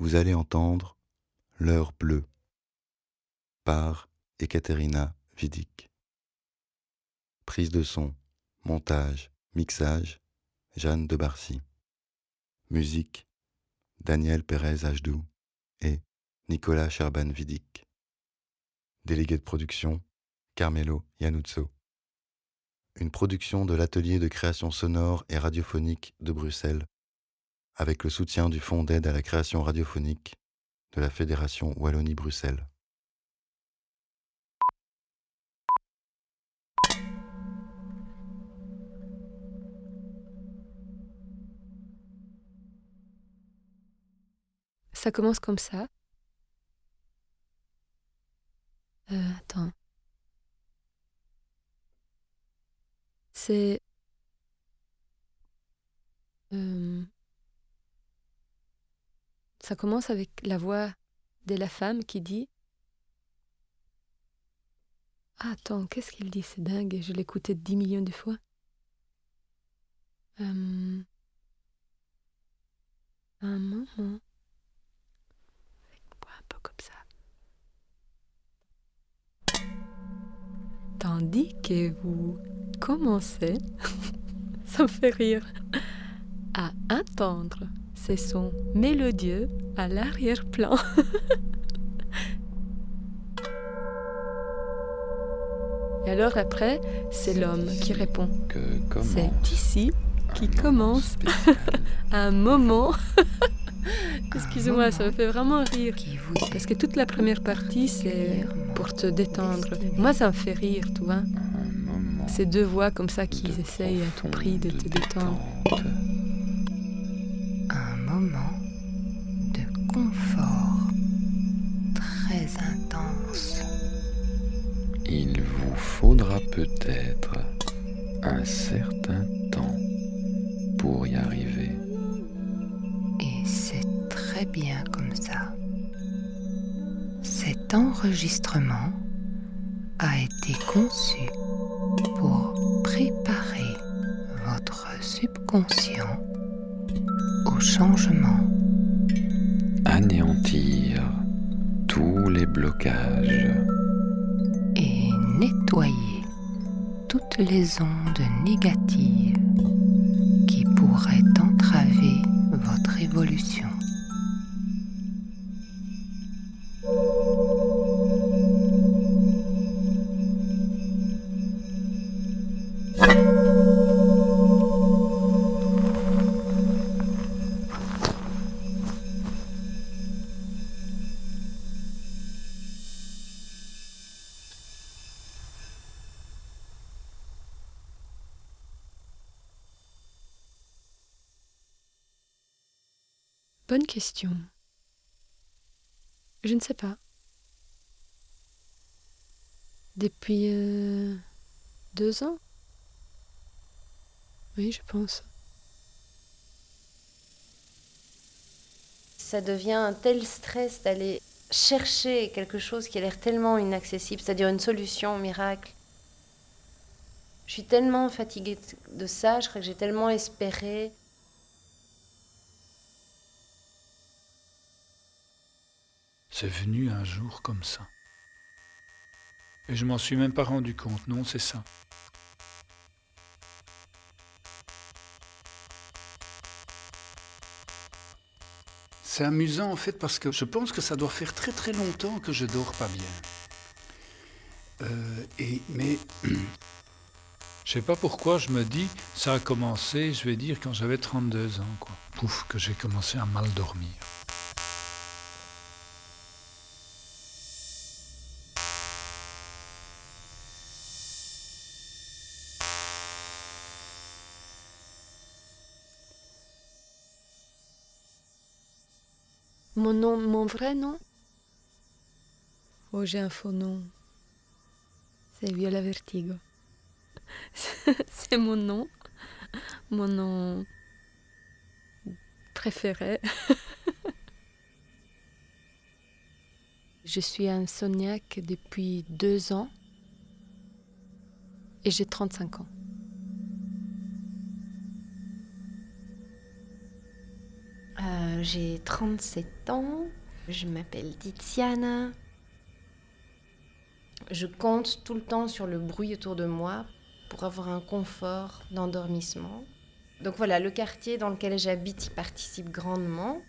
vous allez entendre L'heure bleue par Ekaterina Vidic. Prise de son, montage, mixage, Jeanne de Barcy. Musique, Daniel Pérez Ajdou et Nicolas Cherban Vidic. Délégué de production, Carmelo Yanuzzo. Une production de l'atelier de création sonore et radiophonique de Bruxelles, avec le soutien du Fonds d'aide à la création radiophonique de la Fédération Wallonie-Bruxelles. Ça commence comme ça. Euh, attends. C'est... Euh, ça commence avec la voix de la femme qui dit Attends, qu'est-ce qu'il dit? C'est dingue, je l'écoutais dix millions de fois. Euh, un moment. Un peu comme ça. Tandis que vous commencez, ça me fait rire, à entendre ces sons mélodieux à l'arrière-plan. Et alors après, c'est l'homme qui répond. C'est ici qui commence un moment. Excusez-moi, ça me fait vraiment rire. Parce que toute la première partie, c'est pour te détendre. Moi, ça me fait rire, tu vois. Ces deux voix comme ça qui essayent à tout prix de te détendre. Faudra peut-être un certain temps pour y arriver. Et c'est très bien comme ça. Cet enregistrement a été conçu pour préparer votre subconscient les ondes Bonne question. Je ne sais pas. Depuis euh, deux ans? Oui, je pense. Ça devient un tel stress d'aller chercher quelque chose qui a l'air tellement inaccessible, c'est-à-dire une solution miracle. Je suis tellement fatiguée de ça, je crois que j'ai tellement espéré. C'est venu un jour comme ça. Et je m'en suis même pas rendu compte, non, c'est ça. C'est amusant en fait parce que je pense que ça doit faire très très longtemps que je dors pas bien. Euh, et, mais je sais pas pourquoi je me dis ça a commencé, je vais dire quand j'avais 32 ans quoi. Pouf que j'ai commencé à mal dormir. Mon nom, mon vrai nom? Oh, j'ai un faux nom. C'est Viola Vertigo. C'est mon nom. Mon nom préféré. Je suis insomniaque depuis deux ans et j'ai 35 ans. J'ai 37 ans, je m'appelle Tiziana. Je compte tout le temps sur le bruit autour de moi pour avoir un confort d'endormissement. Donc voilà, le quartier dans lequel j'habite y participe grandement.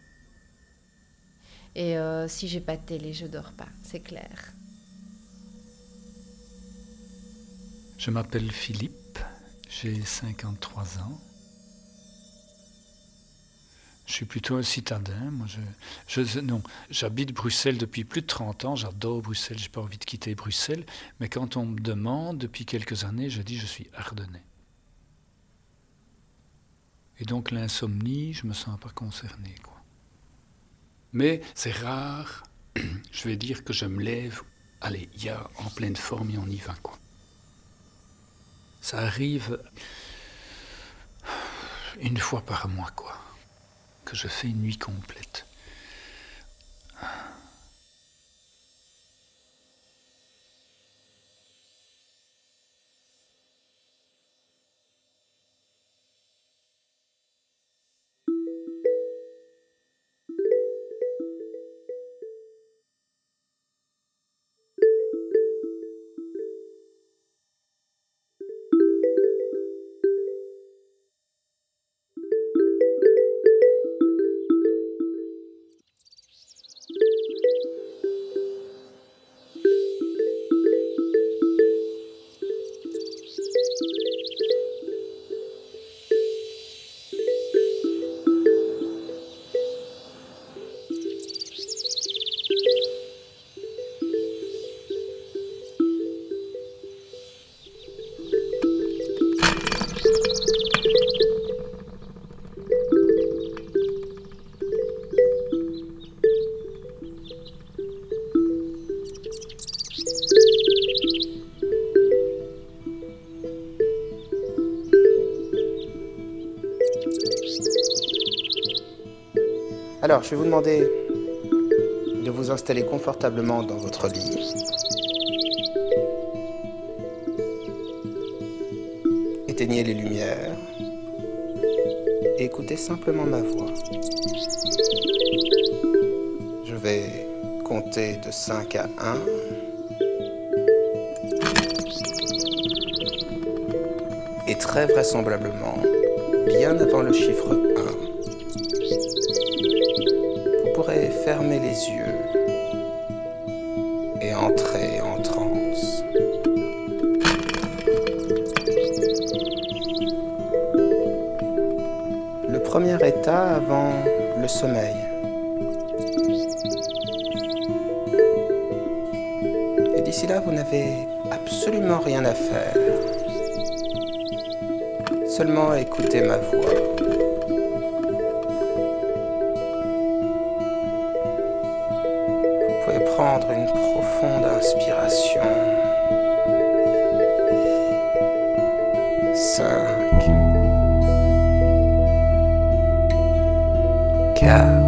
Et euh, si j'ai pas de télé, je dors pas, c'est clair. Je m'appelle Philippe, j'ai 53 ans. Je suis plutôt un citadin. Moi, je, non, j'habite Bruxelles depuis plus de 30 ans. J'adore Bruxelles. J'ai pas envie de quitter Bruxelles. Mais quand on me demande depuis quelques années, je dis je suis ardennais. Et donc l'insomnie, je me sens pas concerné, quoi. Mais c'est rare. Je vais dire que je me lève. Allez, il y a en pleine forme et on y va, quoi. Ça arrive une fois par mois, quoi que je fais une nuit complète. Alors, je vais vous demander de vous installer confortablement dans votre lit. Éteignez les lumières et écoutez simplement ma voix. Je vais compter de 5 à 1. Et très vraisemblablement, bien avant le chiffre fermer les yeux et entrer en transe. Le premier état avant le sommeil. Et d'ici là, vous n'avez absolument rien à faire. Seulement écouter ma voix. Prendre une profonde inspiration. 5, 4,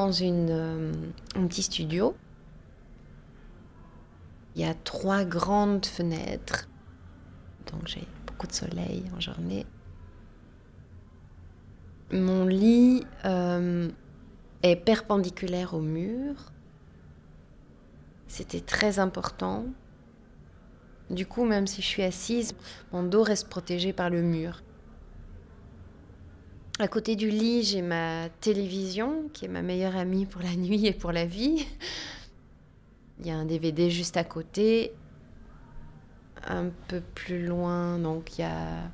dans une, euh, un petit studio. Il y a trois grandes fenêtres. Donc j'ai beaucoup de soleil en journée. Mon lit euh, est perpendiculaire au mur. C'était très important. Du coup, même si je suis assise, mon dos reste protégé par le mur. À côté du lit, j'ai ma télévision, qui est ma meilleure amie pour la nuit et pour la vie. Il y a un DVD juste à côté. Un peu plus loin, donc il y a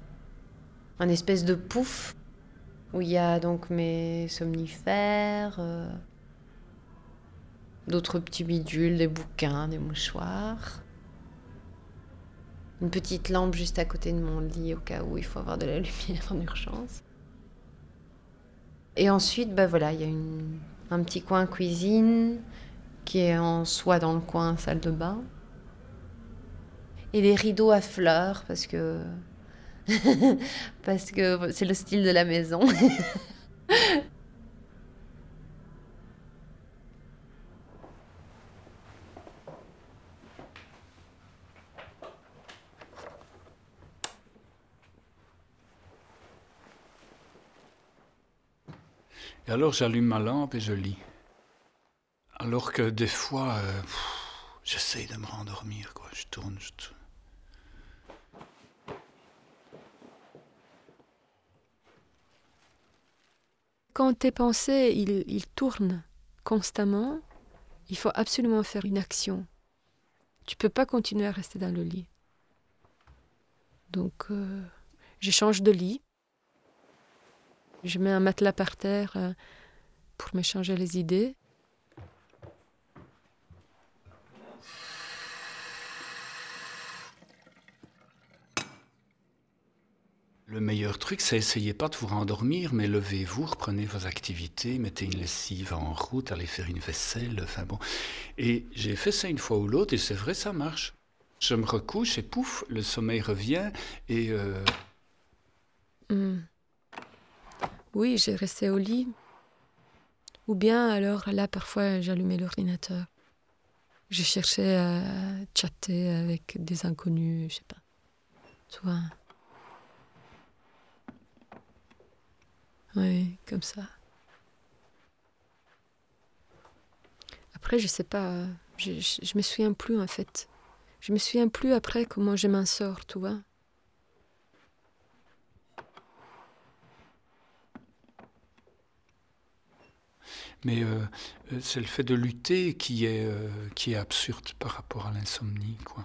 un espèce de pouf où il y a donc mes somnifères, euh, d'autres petits bidules, des bouquins, des mouchoirs. Une petite lampe juste à côté de mon lit au cas où il faut avoir de la lumière en urgence. Et ensuite, bah voilà, il y a un petit coin cuisine qui est en soi dans le coin salle de bain. Et les rideaux à fleurs parce que parce que c'est le style de la maison. Et alors j'allume ma lampe et je lis. Alors que des fois, euh, j'essaye de me rendormir, quoi. Je tourne, je tourne. Quand tes pensées, ils, tournent constamment, il faut absolument faire une action. Tu peux pas continuer à rester dans le lit. Donc, euh, je change de lit. Je mets un matelas par terre euh, pour me changer les idées. Le meilleur truc, c'est essayez pas de vous rendormir, mais levez-vous, reprenez vos activités, mettez une lessive en route, allez faire une vaisselle, enfin bon. Et j'ai fait ça une fois ou l'autre, et c'est vrai, ça marche. Je me recouche et pouf, le sommeil revient, et... Euh, hmm. Oui, j'ai resté au lit. Ou bien alors là, parfois, j'allumais l'ordinateur. Je cherchais à chatter avec des inconnus, je sais pas. Tu vois. Oui, comme ça. Après, je sais pas, je, je, me souviens plus en fait. Je me souviens plus après comment je m'en sors, tu vois. Mais euh, euh, c'est le fait de lutter qui est, euh, qui est absurde par rapport à l'insomnie, quoi.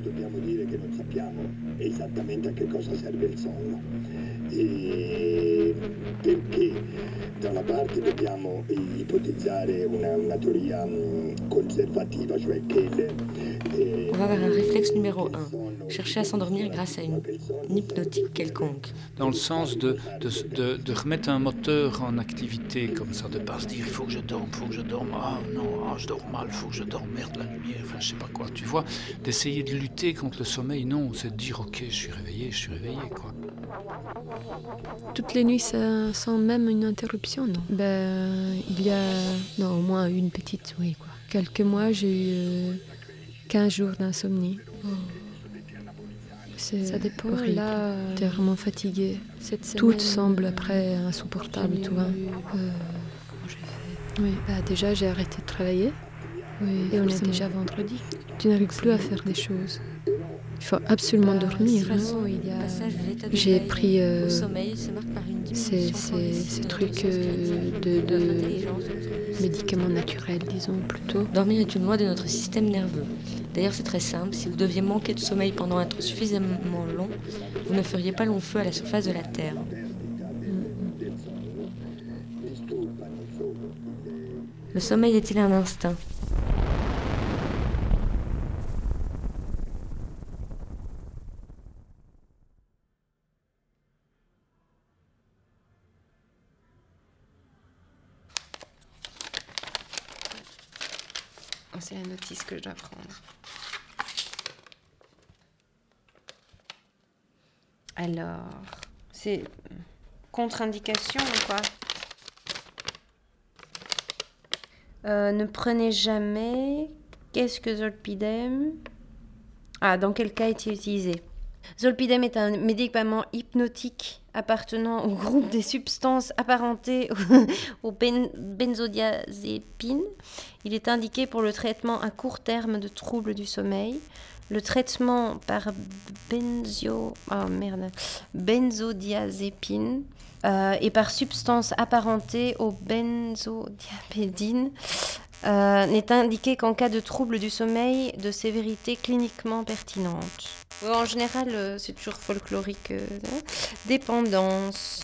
Dobbiamo dire che non sappiamo esattamente a che cosa serve il sonno. E perché da una parte dobbiamo ipotizzare una, una teoria conservativa, cioè che... Eh, On va vers un réflexe numéro 1, chercher à s'endormir grâce à une, une hypnotique quelconque. Dans le sens de, de, de, de, remettre un moteur en activité comme ça, de pas se dire il faut que je dorme, il faut que je dorme, ah non, ah, je dors mal, il faut que je dorme, merde, la lumière, enfin je sais pas quoi, tu vois, d'essayer de lutter contre le sommeil, non, c'est de dire ok, je suis réveillé, je suis réveillé, quoi. Toutes les nuits, ça, sans même une interruption, non? Ben, il y a non, au moins une petite, oui, quoi. Quelques mois, j'ai eu 15 euh, jours d'insomnie. Oh. Ça dépend. Là, t'es vraiment fatigué. Tout semble après insupportable, tu vois. Euh, comment j'ai fait Oui, bah déjà j'ai arrêté de travailler. Oui, et on est déjà vendredi. Tu n'arrives plus à faire des choses. Il faut absolument bah, dormir. J'ai pris euh, ces, trucs euh, de, médicaments naturels, disons plutôt. Dormir est une loi de notre système nerveux. D'ailleurs, c'est très simple. Si vous deviez manquer de sommeil pendant un temps suffisamment long, vous ne feriez pas long feu à la surface de la Terre. Le sommeil est-il un instinct? ce que je dois prendre. Alors, c'est contre-indication ou quoi? Euh, ne prenez jamais. Qu'est-ce que zolpidem? Ah, dans quel cas est-il utilisé? Zolpidem est un médicament hypnotique appartenant au groupe des substances apparentées aux benzodiazépines. Il est indiqué pour le traitement à court terme de troubles du sommeil. Le traitement par benzio, benzodiazépine euh, et par substance apparentée aux benzodiazépines euh, n'est indiqué qu'en cas de trouble du sommeil de sévérité cliniquement pertinente. En général, euh, c'est toujours folklorique. Euh, dépendance.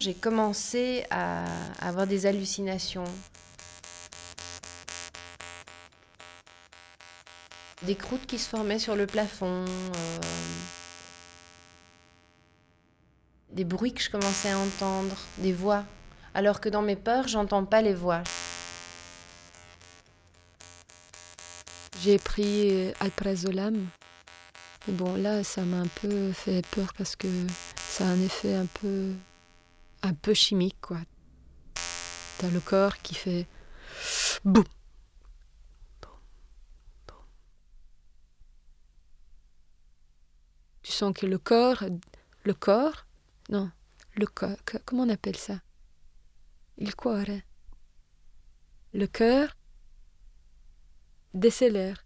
J'ai commencé à avoir des hallucinations. Des croûtes qui se formaient sur le plafond. des bruits que je commençais à entendre, des voix, alors que dans mes peurs, j'entends pas les voix. J'ai pris alprazolam. Mais bon, là, ça m'a un peu fait peur parce que ça a un effet un peu, un peu chimique, quoi. T'as le corps qui fait boum, Tu sens que le corps, le corps non, le cœur, comment on appelle ça? Il cuore. Le cœur décélère.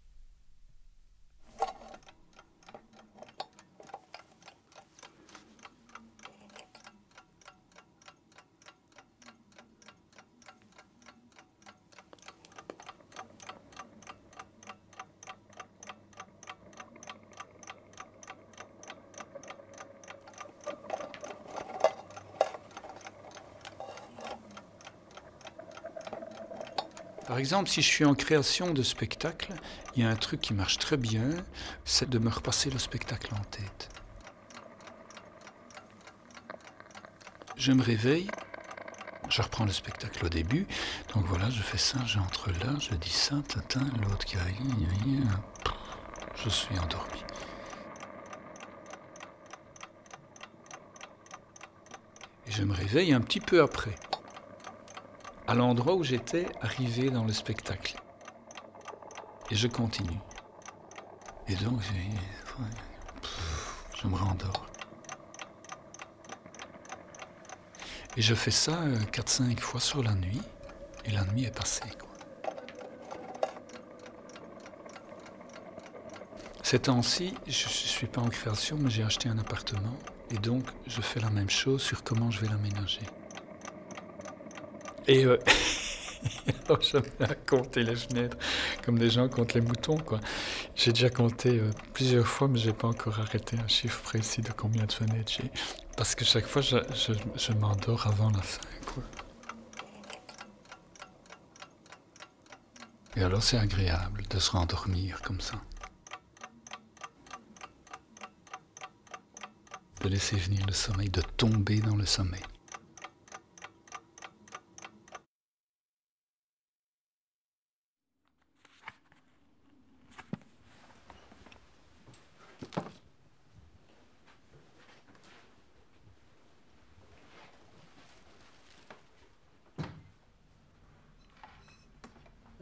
Par exemple, si je suis en création de spectacle, il y a un truc qui marche très bien, c'est de me repasser le spectacle en tête. Je me réveille, je reprends le spectacle au début, donc voilà, je fais ça, j'entre là, je dis ça, tatin, l'autre qui arrive, je suis endormi. Et je me réveille un petit peu après à l'endroit où j'étais arrivé dans le spectacle. Et je continue. Et donc, je me rendors. Et je fais ça 4-5 euh, fois sur la nuit, et la nuit est passée. Quoi. Ces temps-ci, je ne suis pas en création, mais j'ai acheté un appartement, et donc je fais la même chose sur comment je vais l'aménager. Et euh, je me à compter les fenêtres comme des gens comptent les moutons. quoi. J'ai déjà compté euh, plusieurs fois, mais j'ai pas encore arrêté un chiffre précis de combien de fenêtres j'ai. Parce que chaque fois, je, je, m'endors avant la fin. Quoi. Et alors, c'est agréable de se rendormir comme ça. De laisser venir le sommeil, de tomber dans le sommeil.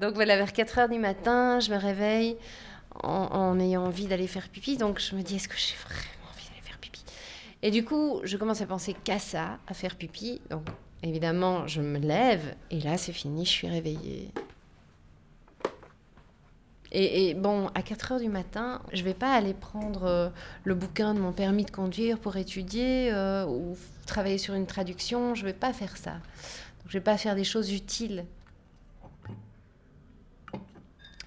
Donc voilà, vers 4 heures du matin, je me réveille en, ayant envie d'aller faire pipi. Donc je me dis, est-ce que j'ai vraiment envie d'aller faire pipi? Et du coup, je commence à penser qu'à ça, à faire pipi. Donc évidemment, je me lève et là, c'est fini, je suis réveillée. Et, bon, à 4 heures du matin, je vais pas aller prendre euh, le bouquin de mon permis de conduire pour étudier euh, ou travailler sur une traduction. Je vais pas faire ça. Donc, je vais pas faire des choses utiles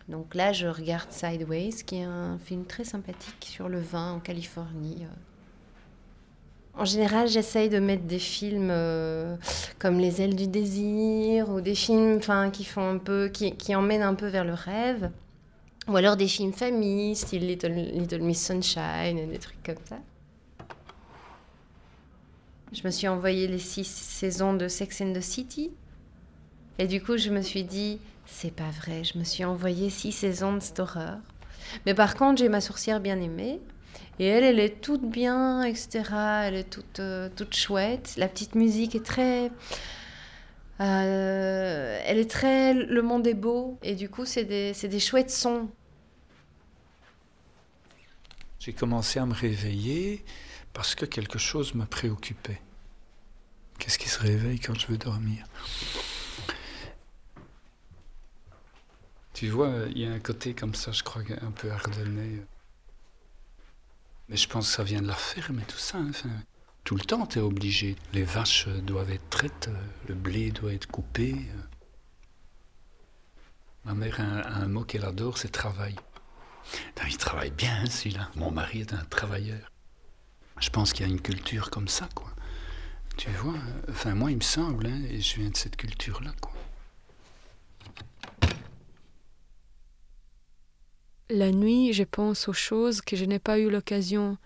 donc là, je regarde Sideways, qui est un film très sympathique sur le vin en Californie. Euh. En général, j'essaye de mettre des films euh, comme Les ailes du désir ou des films qui font un peu, qui, qui, emmènent un peu vers le rêve. Ou alors des films famille, style Little, Little Miss Sunshine, des trucs comme ça. Je me suis envoyé les six saisons de Sex and the City. Et du coup, je me suis dit, c'est pas vrai, je me suis envoyé six saisons de cette horreur. Mais par contre, j'ai ma sourcière bien aimée. Et elle, elle est toute bien, etc. Elle est toute, euh, toute chouette. La petite musique est très... Euh, elle est très... Le monde est beau. Et du coup, c'est des, des chouettes sons. J'ai commencé à me réveiller parce que quelque chose me préoccupait. Qu'est-ce qui se réveille quand je veux dormir? Tu vois, il y a un côté comme ça, je crois, un peu ardennais. Mais je pense que ça vient de la ferme et tout ça. Hein. tout le temps, tu es obligé. Les vaches doivent être traites, le blé doit être coupé. Ma mère a un, mot qu'elle adore, c'est travail. il travaille bien, hein, celui-là. Mon mari est un travailleur. Je pense qu'il y a une culture comme ça, quoi. Tu vois, enfin moi il me semble, hein, et je viens de cette culture-là, quoi. La nuit, je pense aux choses que je n'ai pas eu l'occasion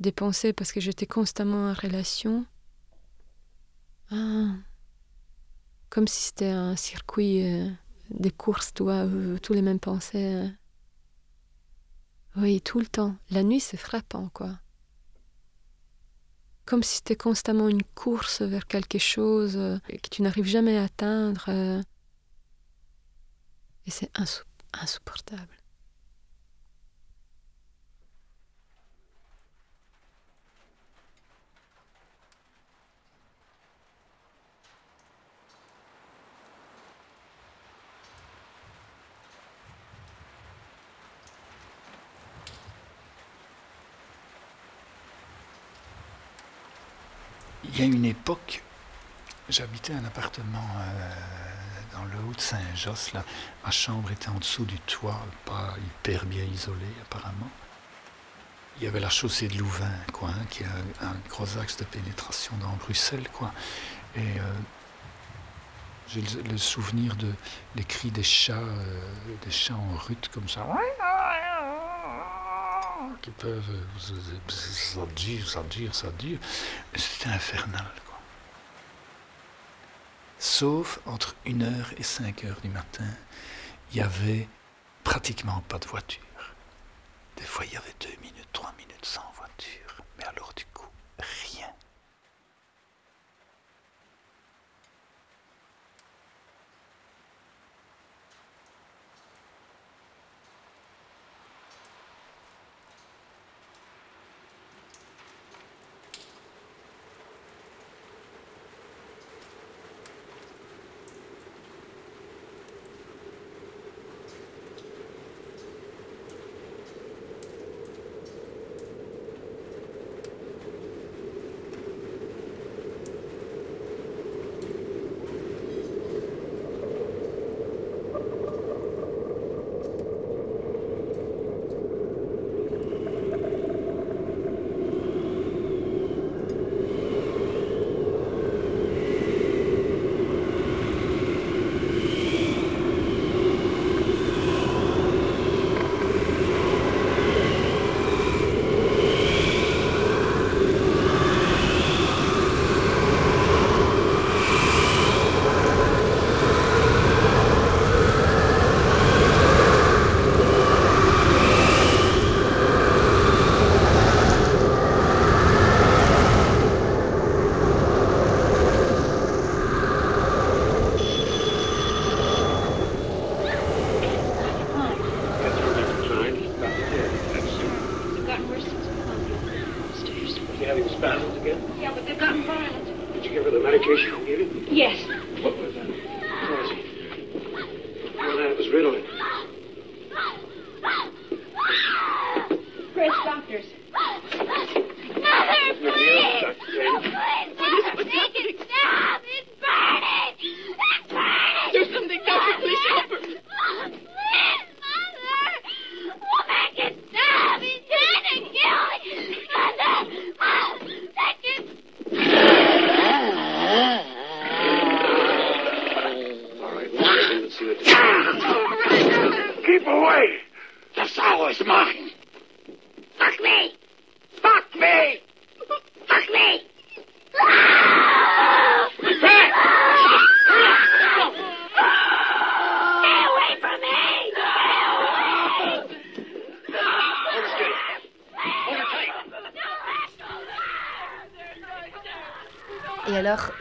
de penser parce que j'étais constamment en relation. Ah, comme si c'était un circuit euh, de courses, toi, tous les mêmes pensées. Euh. Oui, tout le temps. La nuit, c'est frappant, quoi. Comme si c'était constamment une course vers quelque chose euh, que tu n'arrives jamais à atteindre. et c'est insupportable. Il y a une époque, j'habitais un appartement euh, dans le haut de Saint-Josse. Ma chambre était en dessous du toit, pas hyper bien isolée apparemment. Il y avait la chaussée de Louvain, quoi, hein, qui a un gros axe de pénétration dans Bruxelles, quoi. Et euh, j'ai le, souvenir de cris des chats, euh, des chats en rut comme ça qui peuvent. Ça dure, ça dure, ça dure. C'était infernal, quoi. Sauf entre 1h et 5h du matin, il n'y avait pratiquement pas de voiture. Des fois, il y avait 2 minutes, 3 minutes sans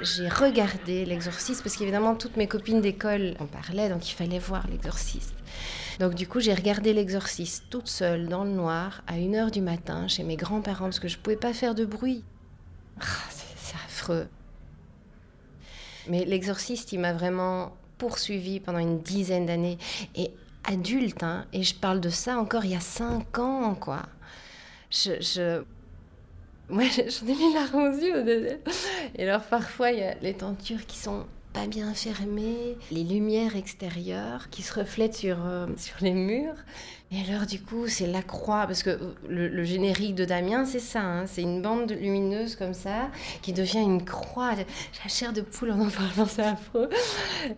j'ai regardé l'exorciste parce qu'évidemment toutes mes copines d'école en parlaient, donc il fallait voir l'exorciste. Donc du coup j'ai regardé l'exorciste toute seule dans le noir à 1h du matin chez mes grands-parents parce que je pouvais pas faire de bruit. Ah, c'est affreux. Mais l'exorciste, il m'a vraiment poursuivi pendant une dizaine d'années. Et adulte, hein, et je parle de ça encore il y a cinq ans, quoi. Je, je, moi, j'en ai les larmes aux yeux. Et alors, parfois, il y a les tentures qui sont pas bien fermées, les lumières extérieures qui se reflètent sur, euh, sur les murs. Et alors, du coup, c'est la croix, parce que le, générique de Damien, c'est ça, hein, c'est une bande lumineuse comme ça, qui devient une croix. J'ai la chair de poule en en parlant, c'est affreux.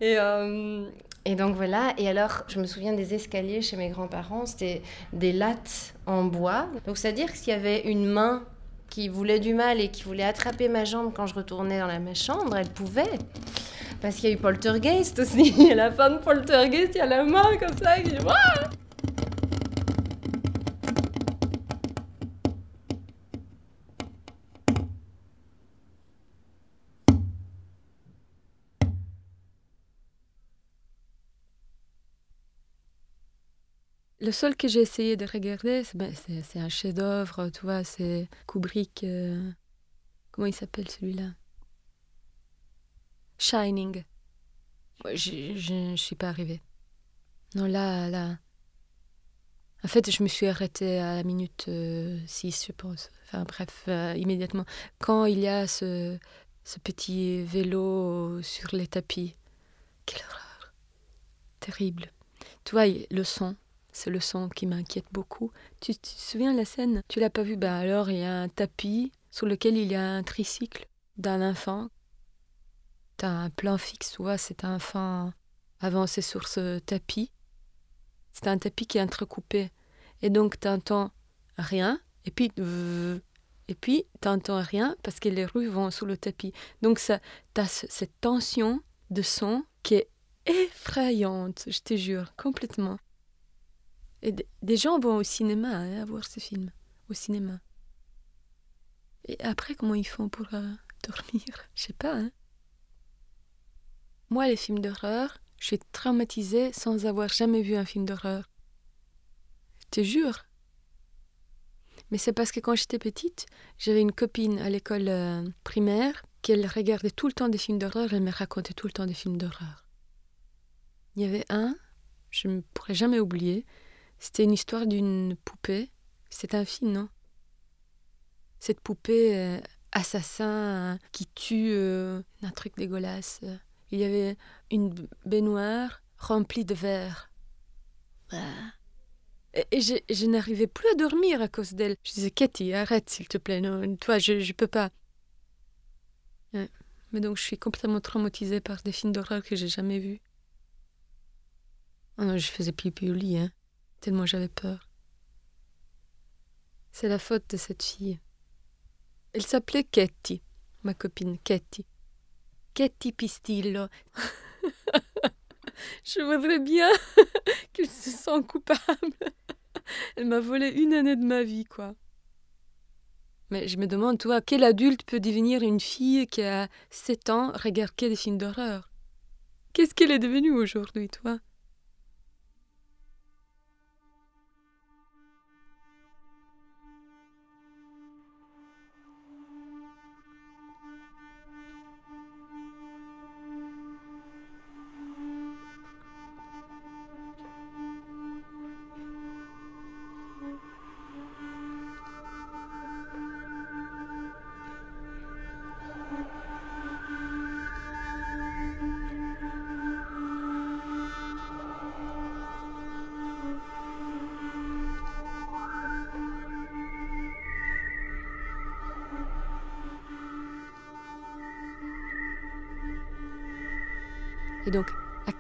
Et, euh, et donc voilà, et alors je me souviens des escaliers chez mes grands-parents, c'était des lattes en bois. Donc c'est-à-dire que s'il y avait une main qui voulait du mal et qui voulait attraper ma jambe quand je retournais dans la ma chambre, elle pouvait. Parce qu'il y a eu Poltergeist aussi. À la fin de Poltergeist, il y a la main comme ça qui dit Le seul que j'ai essayé de regarder, c'est ben, un chef-d'œuvre, tu vois, c'est Kubrick. Euh, comment il s'appelle celui-là? Shining. Je ne suis pas arrivée. Non, là, là. En fait, je me suis arrêtée à la minute 6, euh, je pense. Enfin, bref, euh, immédiatement. Quand il y a ce, ce petit vélo sur les tapis. Quelle horreur. Terrible. Tu vois, le son c'est le son qui m'inquiète beaucoup. Tu, te souviens la scène? Tu l'as pas vu Ben alors, il y a un tapis sur lequel il y a un tricycle d'un enfant. T'as un plan fixe, tu vois, c'est un enfant avancé sur ce tapis. C'est un tapis qui est entrecoupé. Et donc, t'entends rien, et puis... Et puis, t'entends rien parce que les rues vont sous le tapis. Donc, ça, t'as cette tension de son qui est effrayante, je te jure, complètement. Et des gens vont au cinéma hein, voir ce film, au cinéma. Et après, comment ils font pour euh, dormir? Je sais pas. Hein. Moi, les films d'horreur, je suis traumatisée sans avoir jamais vu un film d'horreur. Je te jure. Mais c'est parce que quand j'étais petite, j'avais une copine à l'école euh, primaire qui regardait tout le temps des films d'horreur, elle me racontait tout le temps des films d'horreur. Il y avait un, je ne pourrais jamais oublier, c'était une histoire d'une poupée. C'est un film, non? Cette poupée euh, assassin euh, qui tue euh, un truc dégueulasse. Il y avait une baignoire remplie de verre. Et, je, n'arrivais plus à dormir à cause d'elle. Je disais, Cathy, arrête s'il te plaît. Non, toi, je ne peux pas. Mais donc, je suis complètement traumatisée par des films d'horreur que j'ai jamais vus. Oh non, je faisais pipi au lit, hein tellement j'avais peur. C'est la faute de cette fille. Elle s'appelait Ketty, ma copine Ketty. Ketty Pistillo. Je voudrais bien qu'elle se sente coupable. Elle m'a volé une année de ma vie, quoi. Mais je me demande, toi, quel adulte peut devenir une fille qui a 7 ans, regarder des films d'horreur Qu'est-ce qu'elle est devenue aujourd'hui, toi?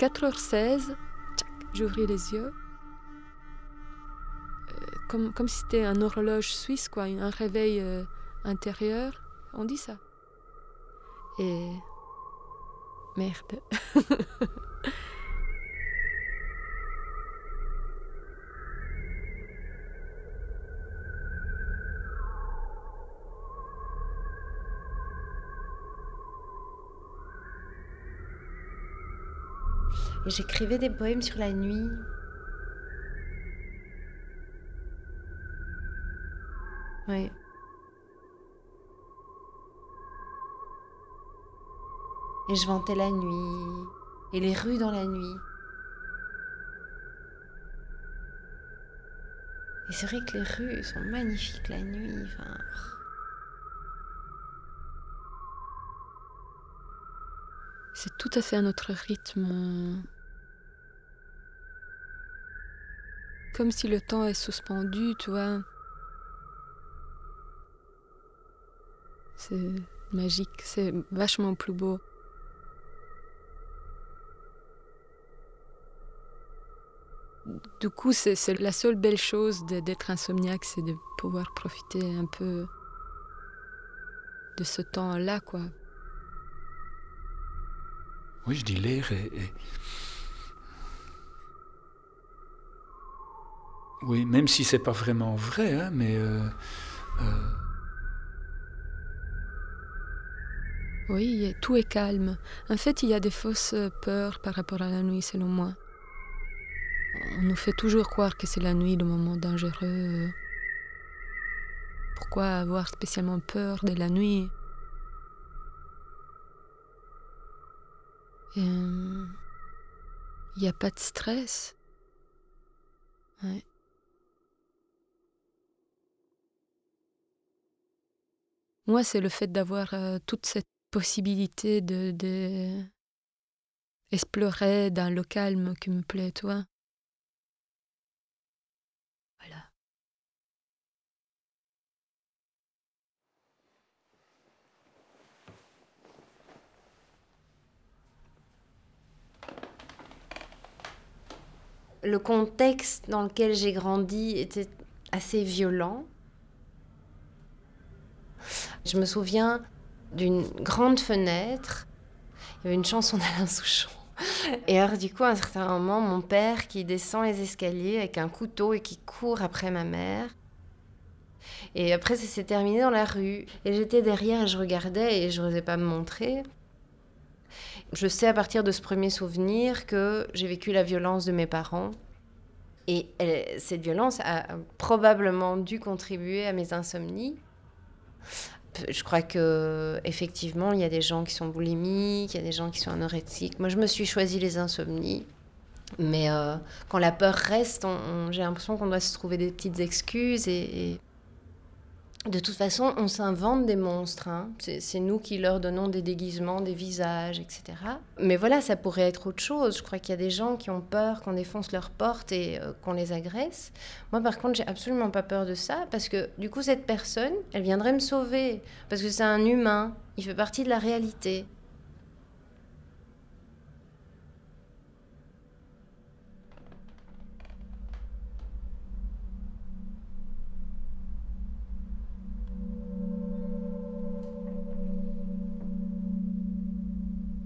4h16, j'ouvris les yeux. Euh, comme, comme si c'était un horloge suisse, quoi, un réveil euh, intérieur. On dit ça. Et. Merde. Et j'écrivais des poèmes sur la nuit. Oui. Et je vantais la nuit et les rues dans la nuit. Et c'est vrai que les rues sont magnifiques la nuit. Enfin... C'est tout à fait un autre rythme. Comme si le temps est suspendu, tu vois. C'est magique, c'est vachement plus beau. Du coup, c'est la seule belle chose d'être insomniaque, c'est de pouvoir profiter un peu de ce temps-là, quoi. Oui, je dis l'air et, Oui, même si c'est pas vraiment vrai, hein, mais... Euh, euh, oui, tout est calme. En fait, il y a des fausses peurs par rapport à la nuit, selon moi. On nous fait toujours croire que c'est la nuit le moment dangereux. Pourquoi avoir spécialement peur de la nuit? Il n'y a pas de stress. Moi, c'est le fait d'avoir euh, toute cette possibilité de, de, explorer dans le calme qui me plaît, toi. Le contexte dans lequel j'ai grandi était assez violent. Je me souviens d'une grande fenêtre. Il y avait une chanson d'Alain Souchon. Et alors, du coup, à un certain moment, mon père qui descend les escaliers avec un couteau et qui court après ma mère. Et après, ça s'est terminé dans la rue. Et j'étais derrière et je regardais et je n'osais pas me montrer. Je sais à partir de ce premier souvenir que j'ai vécu la violence de mes parents. Et cette violence a probablement dû contribuer à mes insomnies. Je crois que effectivement, il y a des gens qui sont boulimiques, il y a des gens qui sont anorexiques. Moi, je me suis choisi les insomnies. Mais euh, quand la peur reste, j'ai l'impression qu'on doit se trouver des petites excuses et de toute façon, on s'invente des monstres. Hein. C'est nous qui leur donnons des déguisements, des visages, etc. Mais voilà, ça pourrait être autre chose. Je crois qu'il y a des gens qui ont peur qu'on défonce leurs portes et euh, qu'on les agresse. Moi, par contre, j'ai absolument pas peur de ça parce que du coup, cette personne, elle viendrait me sauver parce que c'est un humain. Il fait partie de la réalité.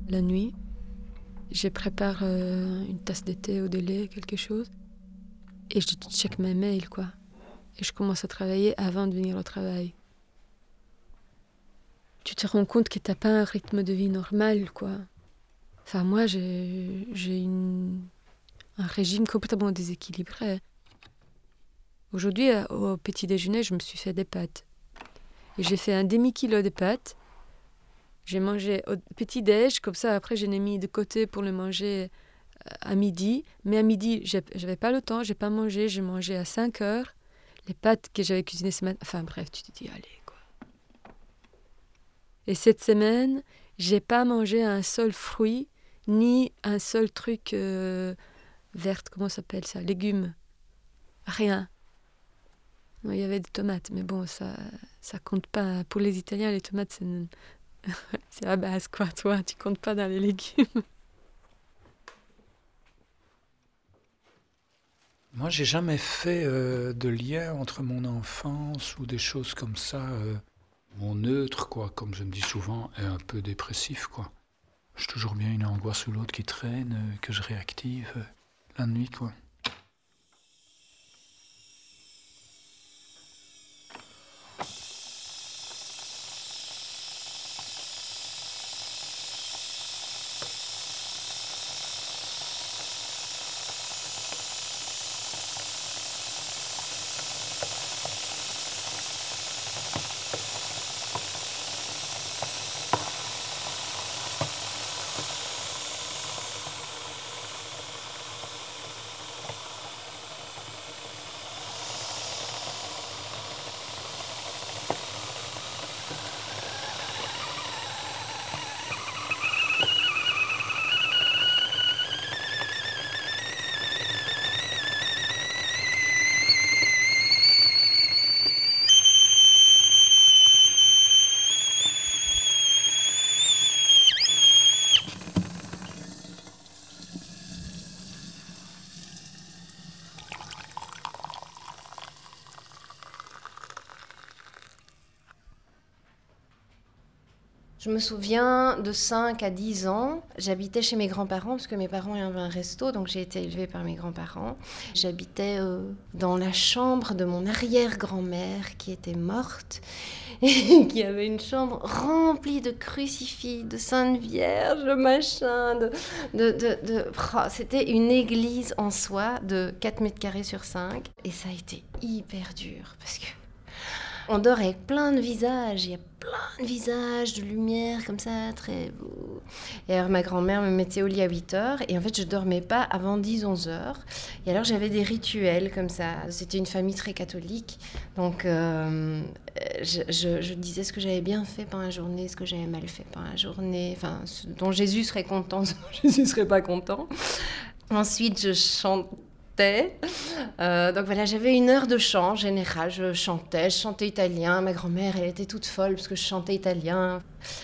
La nuit, je prépare euh, une tasse de thé au délai, quelque chose, et je check mes mails, quoi. Et je commence à travailler avant de venir au travail. Tu te rends compte que t'as pas un rythme de vie normal, quoi. Enfin, moi, j'ai un régime complètement déséquilibré. Aujourd'hui, au petit déjeuner, je me suis fait des pâtes. Et j'ai fait un demi-kilo de pâtes j'ai mangé au petit-déj, comme ça, après, je l'ai mis de côté pour le manger euh, à midi. Mais à midi, j'avais pas le temps, j'ai pas mangé, j'ai mangé à 5 heures. Les pâtes que j'avais cuisinées ce matin. Enfin bref, tu te dis, allez, quoi. Et cette semaine, j'ai pas mangé un seul fruit, ni un seul truc euh, vert, comment s'appelle ça? Légumes. Rien. il y avait des tomates, mais bon, ça ça compte pas. Pour les Italiens, les tomates, c'est c'est la base, quoi, toi, tu comptes pas dans les légumes. Moi, j'ai jamais fait euh, de lien entre mon enfance ou des choses comme ça. Euh, mon neutre, quoi, comme je me dis souvent, est un peu dépressif, quoi. J'ai toujours bien une angoisse ou l'autre qui traîne, euh, que je réactive la nuit, quoi. Je me souviens de 5 à 10 ans, j'habitais chez mes grands-parents parce que mes parents avaient un resto, donc j'ai été élevée par mes grands-parents. J'habitais euh, dans la chambre de mon arrière-grand-mère qui était morte et qui avait une chambre remplie de crucifix, de saintes vierges, machin, de... de, de, de... Oh, C'était une église en soi de 4 mètres carrés sur 5 et ça a été hyper dur parce que on dort avec plein de visages, plein de de lumière comme ça, très beau. Et alors ma grand-mère me mettait au lit à 8 heures et en fait je dormais pas avant 10-11 heures. Et alors j'avais des rituels comme ça. C'était une famille très catholique, donc euh, je, disais ce que j'avais bien fait pendant la journée, ce que j'avais mal fait pendant la journée, enfin ce dont Jésus serait content, ce dont Jésus serait pas content. Ensuite je euh, donc voilà, j'avais une heure de chant en général. Je chantais, je chantais italien. Ma grand-mère, elle était toute folle parce que je chantais italien.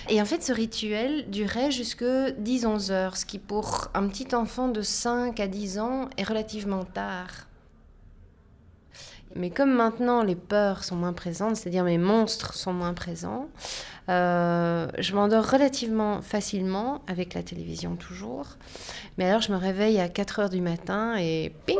Et en fait, ce rituel durait jusque 10-11 heures, ce qui pour un petit enfant de 5 à 10 ans est relativement tard. Mais comme maintenant les peurs sont moins présentes, c'est-à-dire mes monstres sont moins présents, euh, je m'endors relativement facilement, avec la télévision toujours. Mais alors je me réveille à 4 heures du matin et ping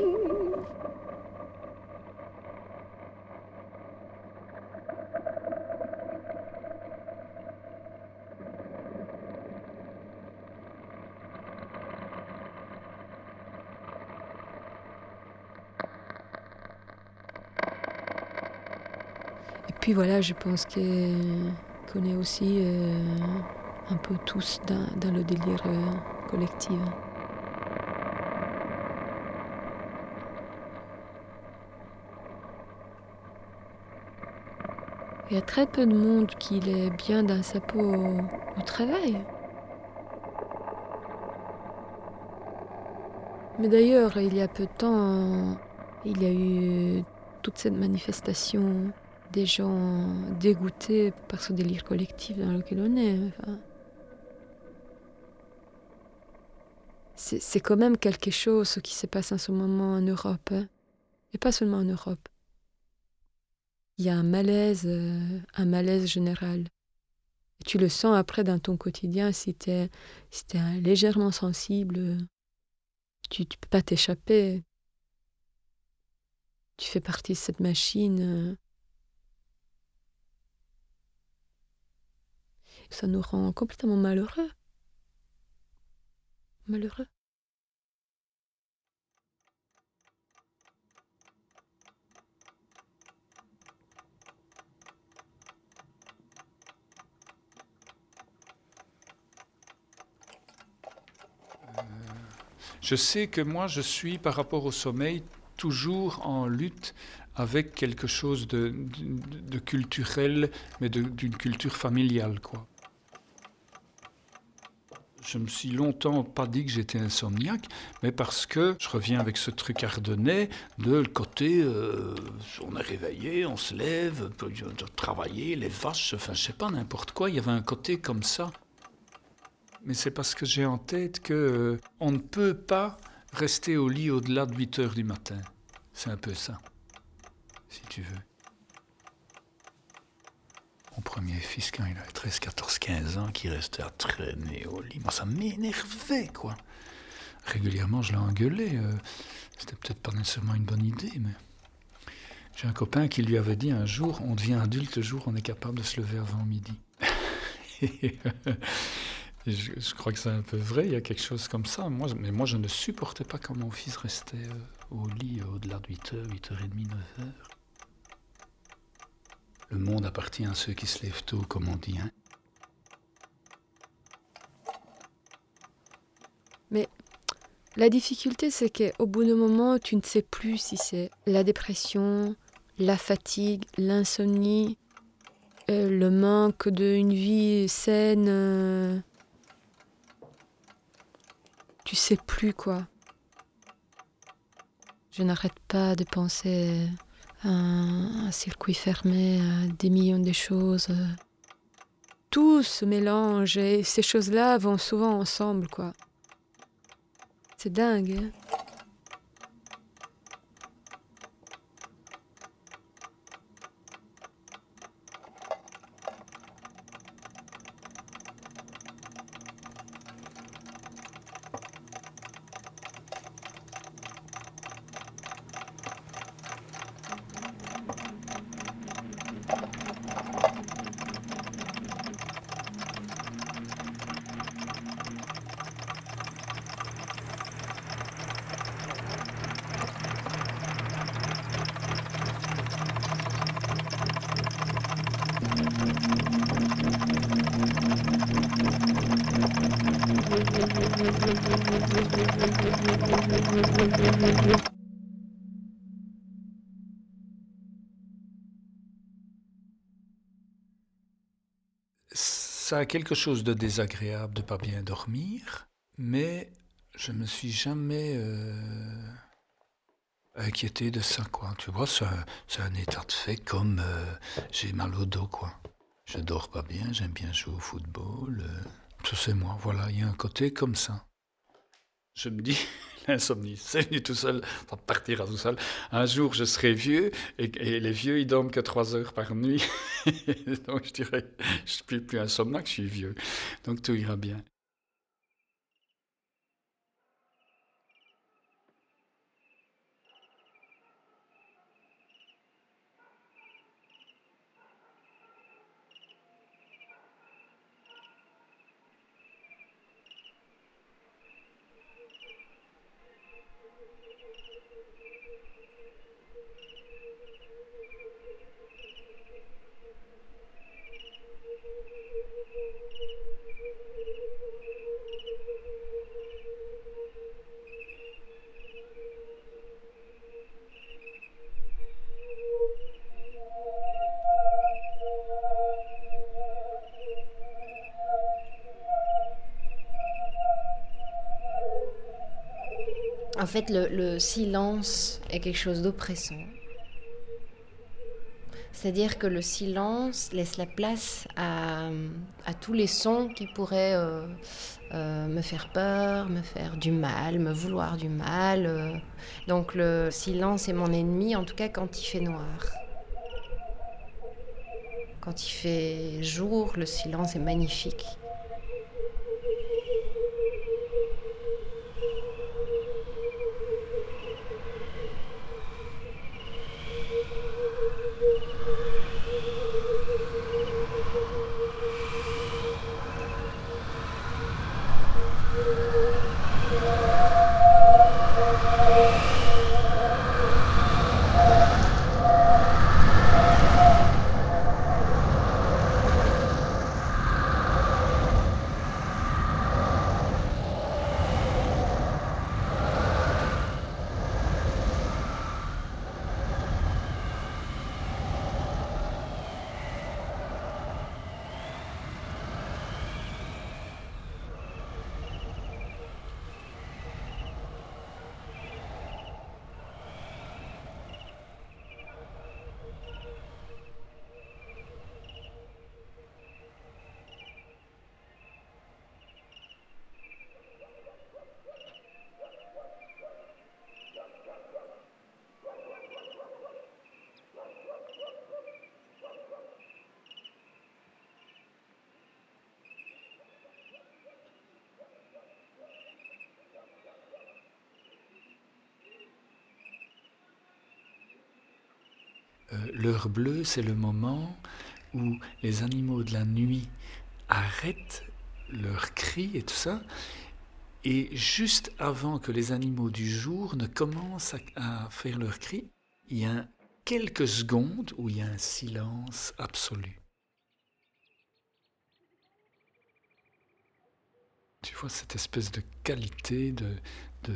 Et puis voilà, je pense qu'on est aussi euh, un peu tous dans, le délire euh, collectif. Il y a très peu de monde qui est bien dans sa peau au, au travail. Mais d'ailleurs, il y a peu de temps, il y a eu toute cette manifestation des gens dégoûtés par ce délire collectif dans lequel on est. Enfin, c'est quand même quelque chose ce qui se passe en ce moment en Europe. Hein. Et pas seulement en Europe. Il y a un malaise, euh, un malaise général. Et tu le sens après dans ton quotidien si tu es, légèrement sensible. Tu ne peux pas t'échapper. Tu fais partie de cette machine. euh, Ça nous rend complètement malheureux. Malheureux. Je sais que moi, je suis par rapport au sommeil toujours en lutte avec quelque chose de culturel, mais d'une culture familiale, quoi. Je me suis longtemps pas dit que j'étais insomniaque, mais parce que je reviens avec ce truc ardennais de le côté, euh, on est réveillé, on se lève, de travailler, les vaches, enfin je sais pas, n'importe quoi. Il y avait un côté comme ça. Mais c'est parce que j'ai en tête que euh, on ne peut pas rester au lit au-delà de 8 heures du matin. C'est un peu ça, si tu veux. Premier fils, quand il avait 13, 14, 15 ans, qui restait à traîner au lit, moi ça m'énervait, quoi. Régulièrement, je l'ai engueulé. euh, C'était peut-être pas nécessairement une bonne idée, mais. J'ai un copain qui lui avait dit un jour on devient adulte le jour où on est capable de se lever avant midi. Et, euh, je, crois que c'est un peu vrai, il y a quelque chose comme ça. Moi, mais moi, je ne supportais pas quand mon fils restait euh, au lit au-delà de 8h, 8h30, 9h. Le monde appartient à ceux qui se lèvent tôt, comme on dit. Hein. Mais la difficulté, c'est qu'au bout d'un moment, tu ne sais plus si c'est la dépression, la fatigue, l'insomnie, euh, le manque d'une vie saine. euh, Tu sais plus quoi. Je n'arrête pas de penser un, circuit fermé, à des millions de choses. Tout se mélange et ces choses-là vont souvent ensemble, quoi. C'est dingue. hein. Ça a quelque chose de désagréable de pas bien dormir, mais je me suis jamais euh, inquiété de ça, quoi. Tu vois, c'est un, état de fait comme euh, j'ai mal au dos, quoi. Je dors pas bien, j'aime bien jouer au football. Euh, tout c'est moi, voilà, il y a un côté comme ça. Je me dis, l'insomnie, c'est venu tout seul, ça partira tout seul. Un jour, je serai vieux, et, les vieux, ils dorment que trois heures par nuit. Donc, je dirais, je ne suis plus insomniaque, je suis vieux. Donc, tout ira bien. Silence est quelque chose d'oppressant. C'est-à-dire que le silence laisse la place à, tous les sons qui pourraient euh, euh, me faire peur, me faire du mal, me vouloir du mal. Donc le silence est mon ennemi, en tout cas quand il fait noir. Quand il fait jour, le silence est magnifique. L'heure bleue, c'est le moment où les animaux de la nuit arrêtent leurs cris et tout ça. Et juste avant que les animaux du jour ne commencent à, faire leurs cris, il y a quelques secondes où il y a un silence absolu. Tu vois cette espèce de qualité de, de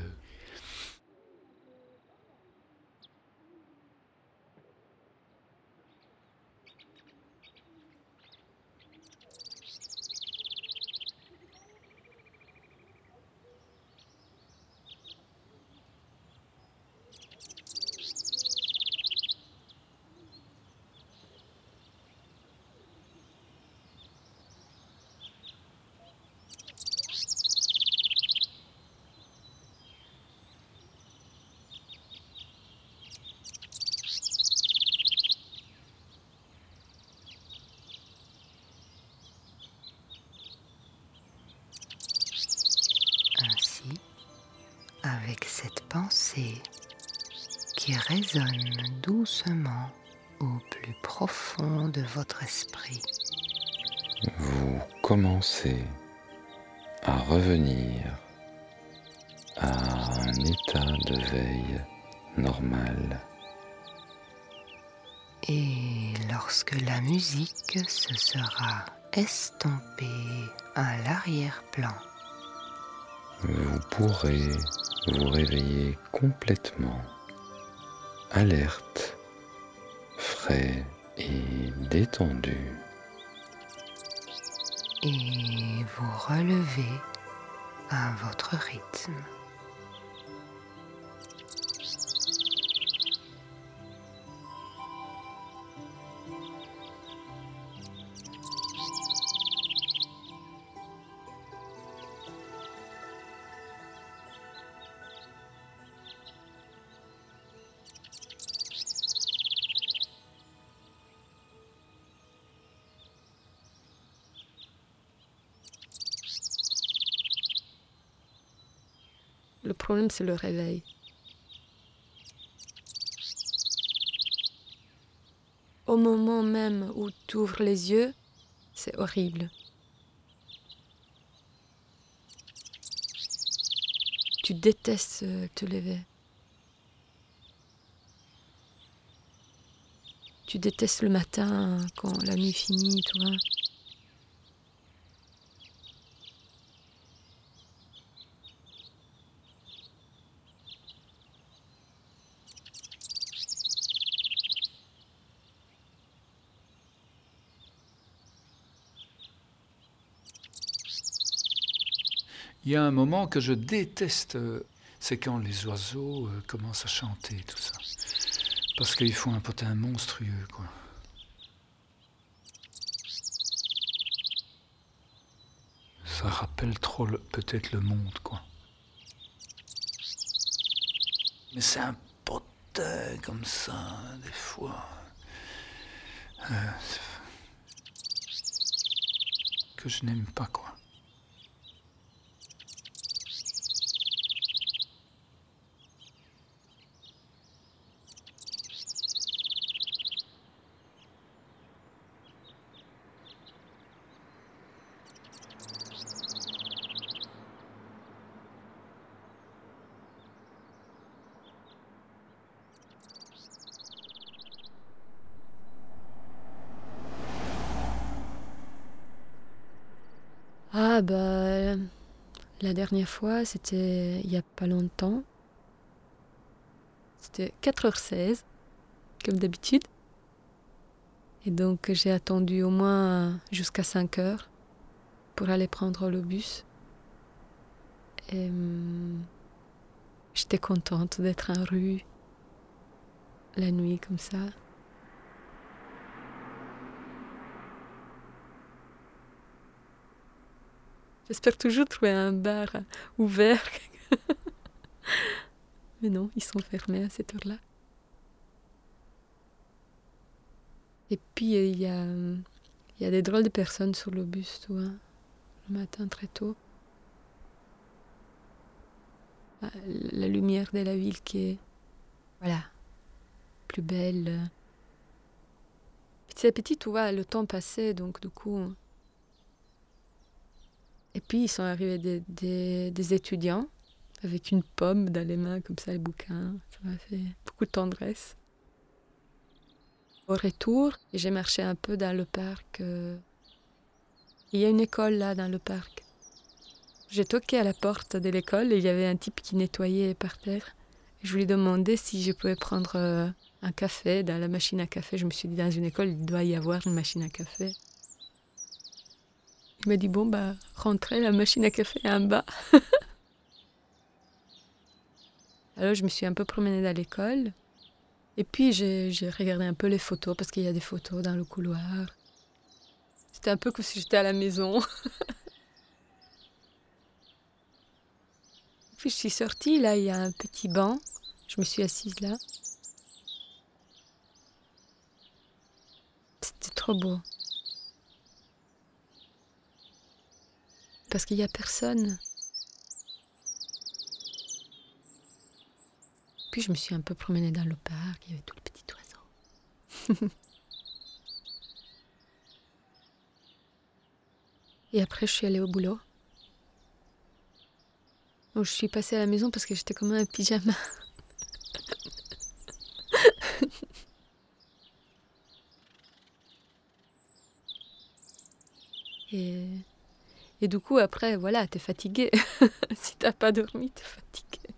qui résonne doucement au plus profond de votre esprit. Vous commencez à revenir à un état de veille normal. Et lorsque la musique se sera estompée à l'arrière-plan, vous pourrez vous réveiller complètement alerte, frais et détendu. Et vous relevez à votre rythme. Problème, c'est le réveil. Au moment même où tu ouvres les yeux, c'est horrible. Tu détestes te lever. Tu détestes le matin quand la nuit finit, tu Il y a un moment que je déteste, euh, c'est quand les oiseaux euh, commencent à chanter, tout ça. Parce qu'ils font un potin monstrueux, quoi. Ça rappelle trop peut-être le monde, quoi. Mais c'est un potin comme ça, des fois. Euh, que je n'aime pas, quoi. Ah bah la dernière fois, c'était il y a pas longtemps. C'était 4h16, comme d'habitude. Et donc j'ai attendu au moins jusqu'à 5h pour aller prendre le bus. Et hum, j'étais contente d'être en rue la nuit comme ça. J'espère toujours trouver un bar ouvert. Mais non, ils sont fermés à cette heure-là. Et puis, il y a, il y a des drôles de personnes sur le bus, vois, le matin très tôt. Ah, La lumière de la ville qui est, voilà, plus belle. Petit à petit, tu vois, le temps passait, donc du coup, et puis, ils sont arrivés des, étudiants avec une pomme dans les mains, comme ça, les bouquins. Ça m'a fait beaucoup de tendresse. Au retour, j'ai marché un peu dans le parc. Il y a une école là, dans le parc. J'ai toqué à la porte de l'école et il y avait un type qui nettoyait par terre. Je lui ai demandé si je pouvais prendre un café dans la machine à café. Je me suis dit, dans une école, il doit y avoir une machine à café. Il m'a dit bon bah rentrez, la machine à café est en bas. Alors je me suis un peu promenée dans l'école. Et puis j'ai regardé un peu les photos parce qu'il y a des photos dans le couloir. C'était un peu comme si j'étais à la maison. puis je suis sortie, là il y a un petit banc. Je me suis assise là. C'était trop beau. Parce qu'il n'y a personne. Puis je me suis un peu promenée dans le parc, il y avait tout le petit oiseau. Et après, je suis allée au boulot. Je suis passée à la maison parce que j'étais comme un pyjama. Et Et du coup, après, voilà, t'es fatigué. si t'as pas dormi, t'es fatigué.